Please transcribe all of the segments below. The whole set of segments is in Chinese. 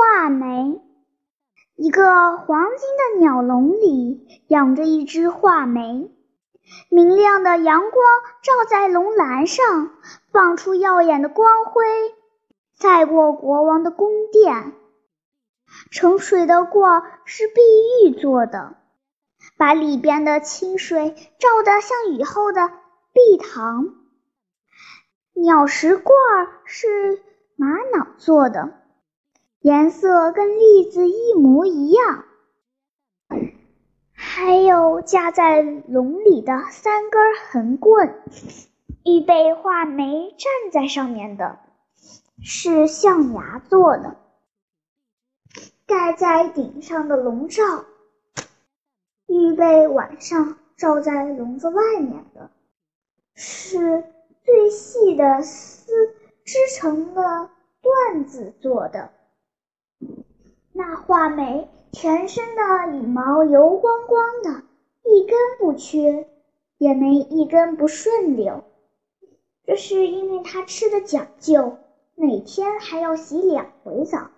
画眉。一个黄金的鸟笼里养着一只画眉，明亮的阳光照在笼栏上，放出耀眼的光辉，赛过国王的宫殿。盛水的罐是碧玉做的，把里边的清水照得像雨后的碧塘。鸟食罐是玛瑙做的，颜色跟栗子一模一样。还有架在笼里的三根横棍，预备画眉站在上面的，是象牙做的。盖在顶上的笼罩，预备晚上罩在笼子外面的，是最细的丝织成的缎子做的。那画眉全身的羽毛油光光的，一根不缺，也没一根不顺溜。这是因为它吃的讲究，每天还要洗两回澡。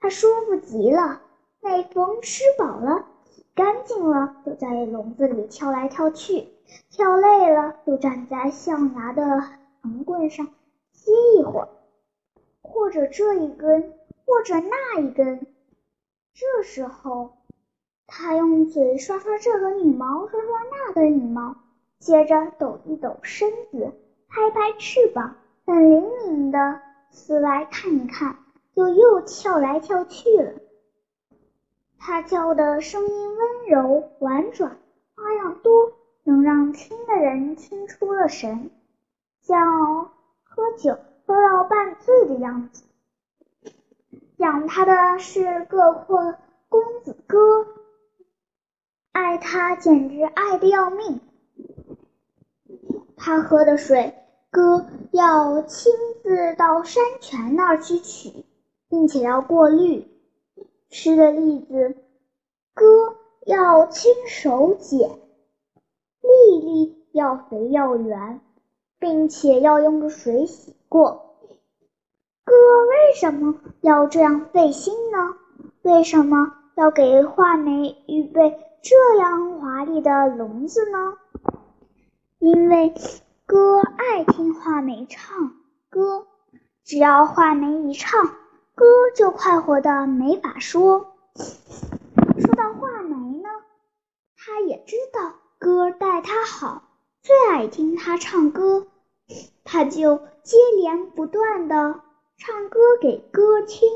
它舒服极了，每逢吃饱了、洗干净了，就在笼子里跳来跳去；跳累了，就站在象牙的横棍上歇一会儿，或者这一根，或者那一根。这时候，它用嘴刷刷这根羽毛，刷刷那根羽毛，接着抖一抖身子，拍拍翅膀，很灵敏的四外看一看。就又跳来跳去了。它叫的声音温柔婉转，花样多，能让听的人听出了神，像喝酒喝到半醉的样子。养它的是个阔公子哥，爱它简直爱的要命。它喝的水，哥要亲自到山泉那儿去取。并且要过滤吃的栗子，哥要亲手捡，粒粒要肥要圆，并且要用水洗过。哥为什么要这样费心呢？为什么要给画眉预备这样华丽的笼子呢？因为哥爱听画眉唱歌，只要画眉一唱。歌就快活的没法说。说到画眉呢，他也知道歌待他好，最爱听他唱歌，他就接连不断的唱歌给歌听。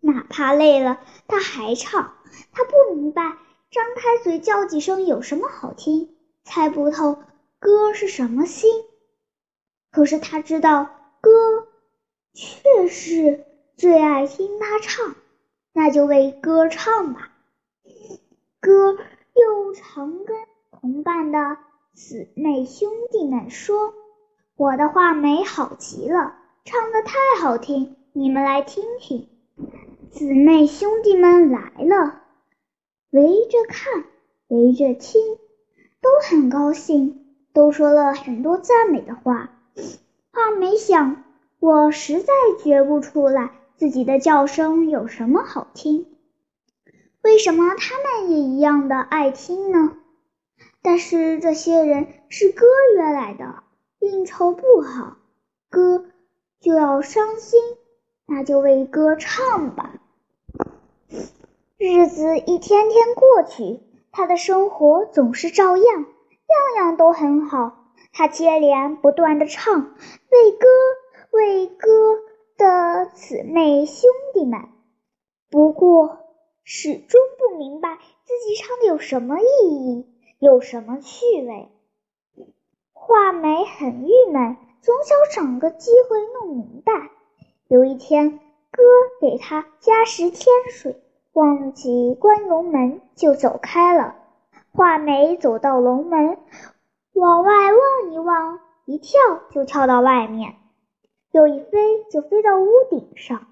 哪怕累了，他还唱。他不明白张开嘴叫几声有什么好听，猜不透歌是什么心。可是他知道歌。却是最爱听他唱，那就为歌唱吧。歌又常跟同伴的姊妹兄弟们说：“我的画眉好极了，唱的太好听，你们来听听。”姊妹兄弟们来了，围着看，围着听，都很高兴，都说了很多赞美的话。话没想。我实在觉不出来自己的叫声有什么好听，为什么他们也一样的爱听呢？但是这些人是歌约来的，应酬不好，歌就要伤心，那就为歌唱吧。日子一天天过去，他的生活总是照样，样样都很好。他接连不断的唱，为歌。为歌的姊妹兄弟们，不过始终不明白自己唱的有什么意义，有什么趣味。画眉很郁闷，总想找个机会弄明白。有一天，哥给他加时添水，忘记关笼门，就走开了。画眉走到笼门，往外望一望，一跳就跳到外面。又一飞就飞到屋顶上，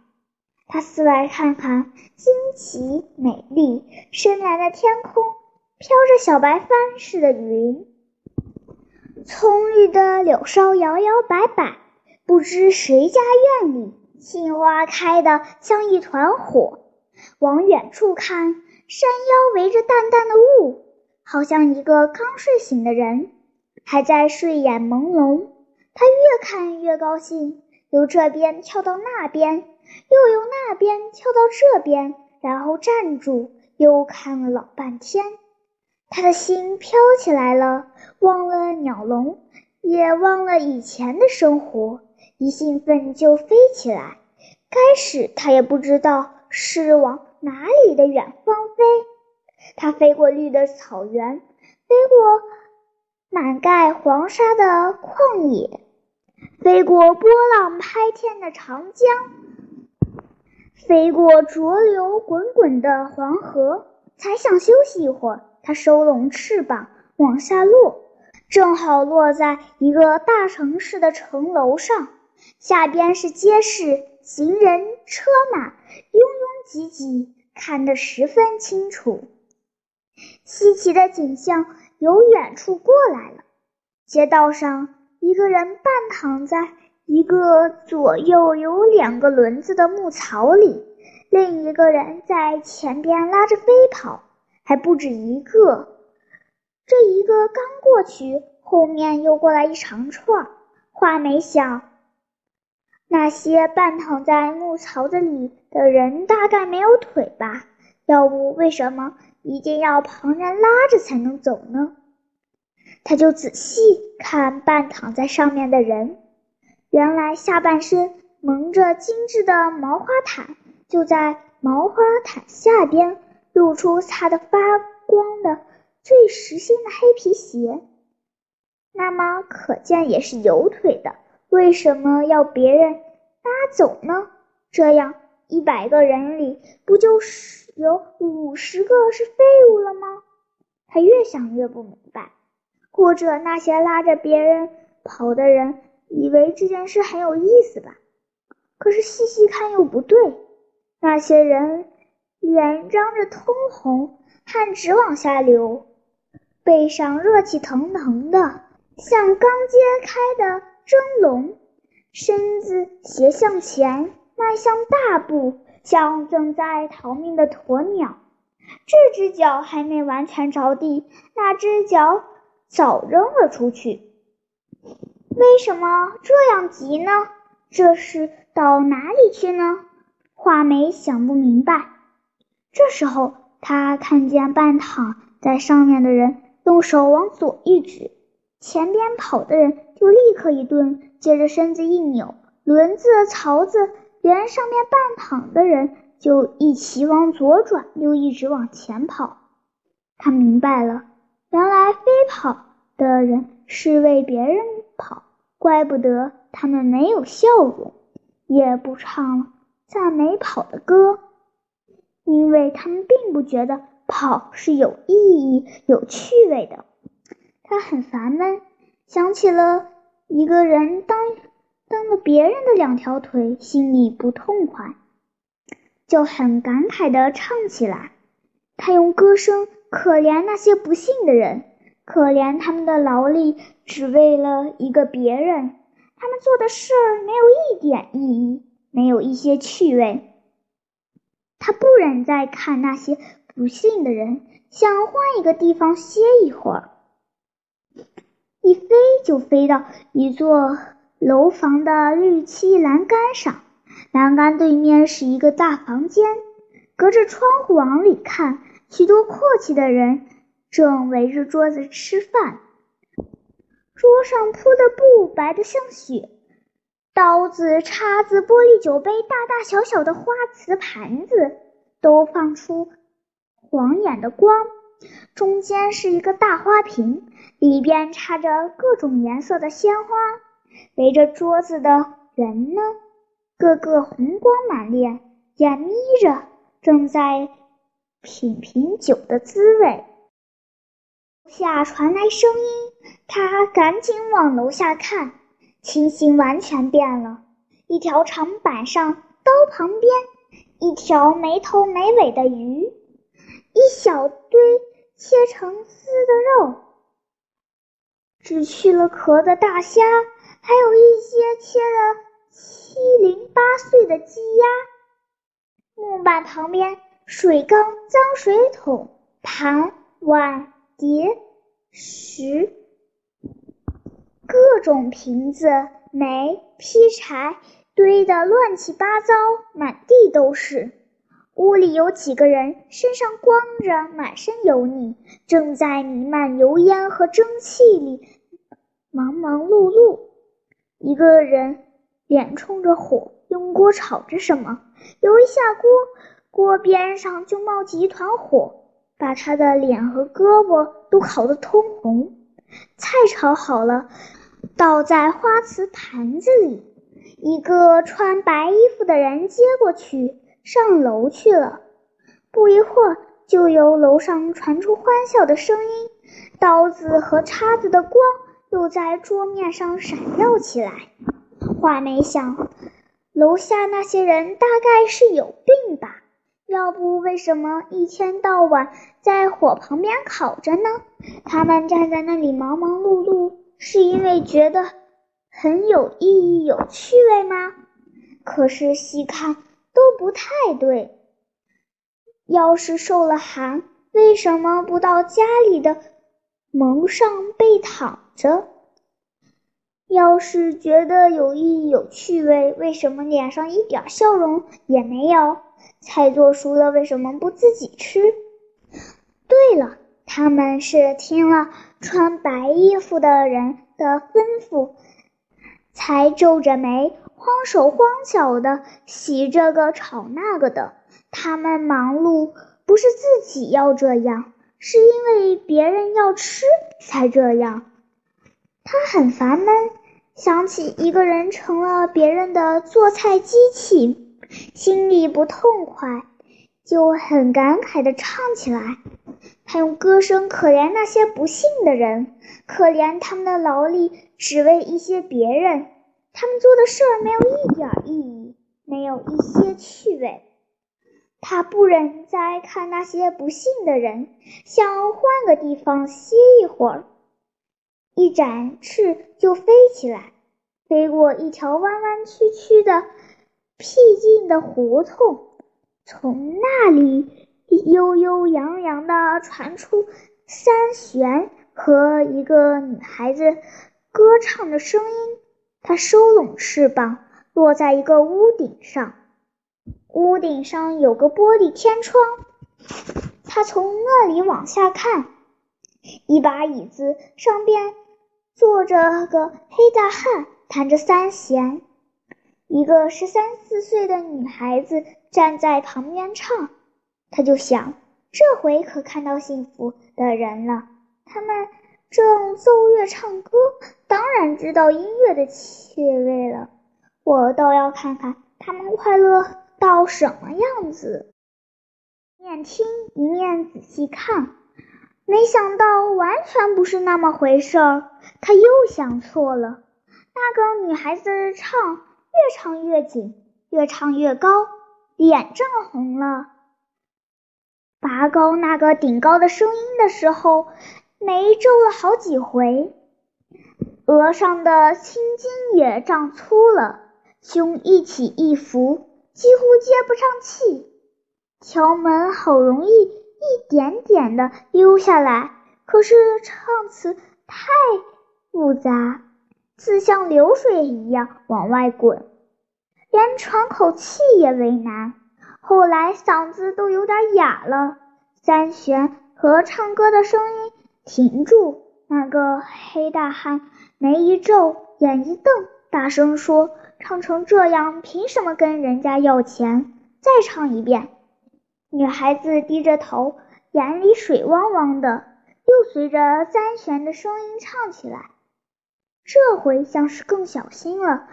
他四外看看，惊奇美丽，深蓝的天空飘着小白帆似的云，葱绿的柳梢摇摇摆摆，不知谁家院里杏花开得像一团火。往远处看，山腰围着淡淡的雾，好像一个刚睡醒的人，还在睡眼朦胧。他越看越高兴，由这边跳到那边，又由那边跳到这边，然后站住，又看了老半天。他的心飘起来了，忘了鸟笼，也忘了以前的生活，一兴奋就飞起来。开始他也不知道是往哪里的远方飞，他飞过绿的草原，飞过满盖黄沙的旷野，飞过波浪拍天的长江，飞过浊流滚滚的黄河，才想休息一会儿。他收拢翅膀往下落，正好落在一个大城市的城楼上，下边是街市，行人车马拥拥挤挤，看得十分清楚。稀奇的景象由远处过来了，街道上一个人半躺在一个左右有两个轮子的木槽里，另一个人在前边拉着飞跑。还不止一个，这一个刚过去，后面又过来一长串。话没想，那些半躺在木槽子里的人大概没有腿吧？要不为什么一定要旁人拉着才能走呢？他就仔细看半躺在上面的人，原来下半身蒙着精致的毛花毯，就在毛花毯下边。露出擦得发光的最实心的黑皮鞋，那么可见也是有腿的。为什么要别人拉走呢？这样一百个人里不就是有五十个是废物了吗？他越想越不明白。或者那些拉着别人跑的人以为这件事很有意思吧？可是细细看又不对，那些人。脸张着通红，汗直往下流，背上热气腾腾的，像刚揭开的蒸笼，身子斜向前，迈向大步，像正在逃命的鸵鸟。这只脚还没完全着地，那只脚早扔了出去。为什么这样急呢？这是到哪里去呢？画眉想不明白。这时候，他看见半躺在上面的人用手往左一指，前边跑的人就立刻一顿，接着身子一扭，轮子、槽子连上面半躺的人就一起往左转，又一直往前跑。他明白了，原来飞跑的人是为别人跑，怪不得他们没有笑容，也不唱了赞美跑的歌。因为他们并不觉得跑是有意义、有趣味的，他很烦闷，想起了一个人当当了别人的两条腿，心里不痛快，就很感慨地唱起来。他用歌声可怜那些不幸的人，可怜他们的劳力只为了一个别人，他们做的事儿没有一点意义，没有一些趣味。他不忍再看那些不幸的人，想换一个地方歇一会儿。一飞就飞到一座楼房的绿漆栏杆上，栏杆对面是一个大房间，隔着窗户往里看，许多阔气的人正围着桌子吃饭，桌上铺的布白得像雪。刀子、叉子、玻璃酒杯、大大小小的花瓷盘子，都放出晃眼的光。中间是一个大花瓶，里边插着各种颜色的鲜花。围着桌子的人呢，个个红光满脸，眼眯着，正在品品酒的滋味。下传来声音，他赶紧往楼下看。情形完全变了，一条长板上，刀旁边一条没头没尾的鱼，一小堆切成丝的肉，只去了壳的大虾，还有一些切的七零八碎的鸡鸭。木板旁边，水缸、脏水桶、盘碗碟、石，各种瓶子、煤、劈柴堆得乱七八糟，满地都是。屋里有几个人，身上光着，满身油腻，正在弥漫油烟和蒸汽里忙忙碌碌。一个人脸冲着火，用锅炒着什么。油一下锅，锅边上就冒起一团火，把他的脸和胳膊都烤得通红。菜炒好了，倒在花瓷盘子里，一个穿白衣服的人接过去。上楼去了，不一会儿，就由楼上传出欢笑的声音，刀子和叉子的光又在桌面上闪耀起来。画眉想，楼下那些人大概是有病吧？要不为什么一天到晚在火旁边烤着呢？他们站在那里忙忙碌碌，是因为觉得很有意义、有趣味吗？可是细看。都不太对。要是受了寒，为什么不到家里的门上被躺着？要是觉得有意义、有趣味，为什么脸上一点笑容也没有？菜做熟了，为什么不自己吃？他们是听了穿白衣服的人的吩咐，才皱着眉。慌手慌脚的洗这个炒那个的，他们忙碌不是自己要这样，是因为别人要吃才这样。他很烦闷，想起一个人成了别人的做菜机器，心里不痛快，就很感慨地唱起来。他用歌声可怜那些不幸的人，可怜他们的劳力只为一些别人。他们做的事儿没有一点意义，没有一些趣味。他不忍再看那些不幸的人，想换个地方歇一会儿。一展翅就飞起来，飞过一条弯弯曲曲的僻静的胡同，从那里悠悠扬扬地传出三弦和一个女孩子歌唱的声音。它收拢翅膀，落在一个屋顶上。屋顶上有个玻璃天窗，他从那里往下看。一把椅子上边坐着个黑大汉，弹着三弦。一个十三四岁的女孩子站在旁边唱。他就想，这回可看到幸福的人了。他们。正奏乐唱歌，当然知道音乐的趣味了。我倒要看看他们快乐到什么样子。一面听一面仔细看，没想到完全不是那么回事儿。他又想错了。那个女孩子唱，越唱越紧，越唱越高，脸涨红了。拔高那个顶高的声音的时候。眉皱了好几回，额上的青筋也长粗了，胸一起一伏，几乎接不上气。条门好容易一点点的溜下来，可是唱词太复杂，字像流水一样往外滚，连喘口气也为难。后来嗓子都有点哑了，三弦和唱歌的声音。停住！那个黑大汉眉一皱，眼一瞪，大声说：“唱成这样，凭什么跟人家要钱？再唱一遍。”女孩子低着头，眼里水汪汪的，又随着三弦的声音唱起来。这回像是更小心了，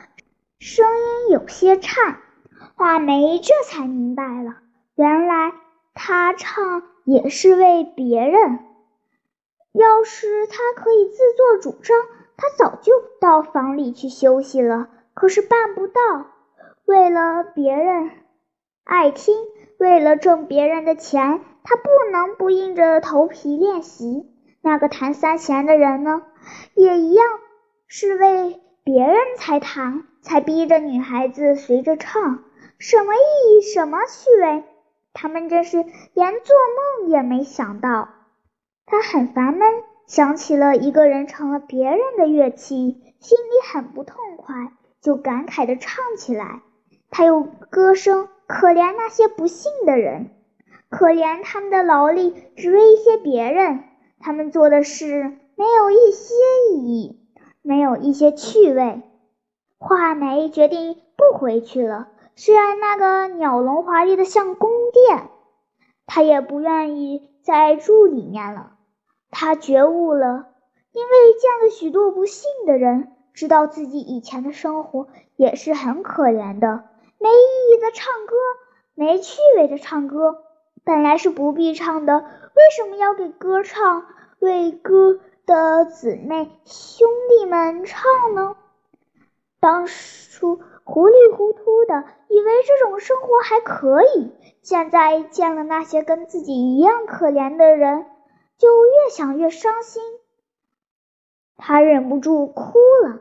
声音有些颤。画眉这才明白了，原来他唱也是为别人。要是他可以自作主张，他早就到房里去休息了。可是办不到，为了别人爱听，为了挣别人的钱，他不能不硬着头皮练习。那个弹三弦的人呢，也一样是为别人才弹才逼着女孩子随着唱，什么意义？什么趣味？他们真是连做梦也没想到。他很烦闷，想起了一个人成了别人的乐器，心里很不痛快，就感慨地唱起来。他用歌声可怜那些不幸的人，可怜他们的劳力只为一些别人，他们做的事没有一些意义，没有一些趣味。画眉决定不回去了。虽然那个鸟笼华丽的像宫殿，他也不愿意再住里面了。他觉悟了，因为见了许多不幸的人，知道自己以前的生活也是很可怜的。没意义的唱歌，没趣味的唱歌，本来是不必唱的，为什么要给歌唱？为歌的姊妹兄弟们唱呢？当初糊里糊涂的以为这种生活还可以，现在见了那些跟自己一样可怜的人，就越想越伤心。他忍不住哭了，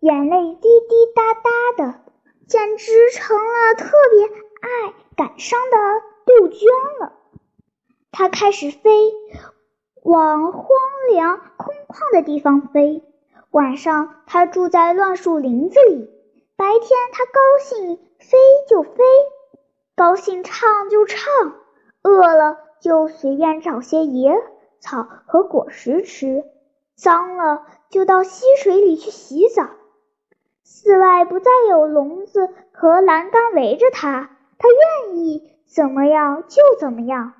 眼泪滴滴答答的，简直成了特别爱感伤的杜鹃了。他开始飞，往荒凉空旷的地方飞。晚上，他住在乱树林子里；白天，他高兴飞就飞，高兴唱就唱，饿了就随便找些野草和果实吃，脏了就到溪水里去洗澡。寺外不再有笼子和栏杆围着他，他愿意怎么样就怎么样。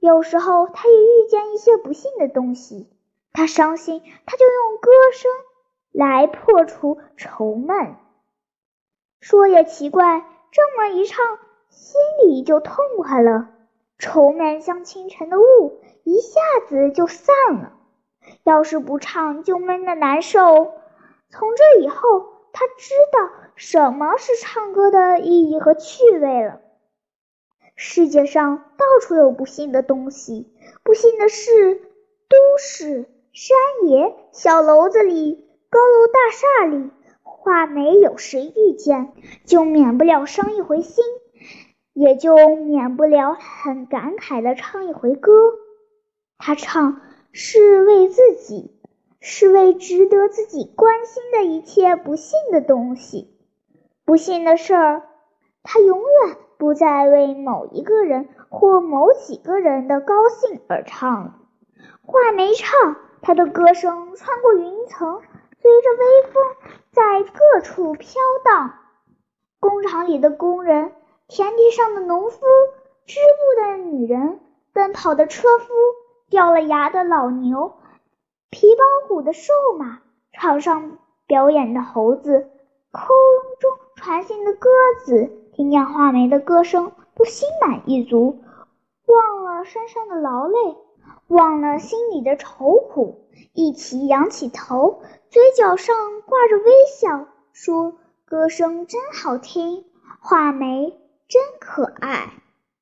有时候，他也遇见一些不幸的东西。他伤心，他就用歌声来破除愁闷。说也奇怪，这么一唱，心里就痛快了，愁闷像清晨的雾，一下子就散了。要是不唱，就闷得难受。从这以后，他知道什么是唱歌的意义和趣味了。世界上到处有不幸的东西，不幸的事，都市。山野、小楼子里、高楼大厦里，画眉有时遇见，就免不了伤一回心，也就免不了很感慨的唱一回歌。他唱是为自己，是为值得自己关心的一切不幸的东西、不幸的事儿。他永远不再为某一个人或某几个人的高兴而唱。画眉唱。他的歌声穿过云层，随着微风在各处飘荡。工厂里的工人，田地上的农夫，织布的女人，奔跑的车夫，掉了牙的老牛，皮包骨的瘦马，场上表演的猴子，空中传信的鸽子，听见画眉的歌声，都心满意足，忘了身上的劳累。忘了心里的愁苦，一起仰起头，嘴角上挂着微笑，说：“歌声真好听，画眉真可爱。”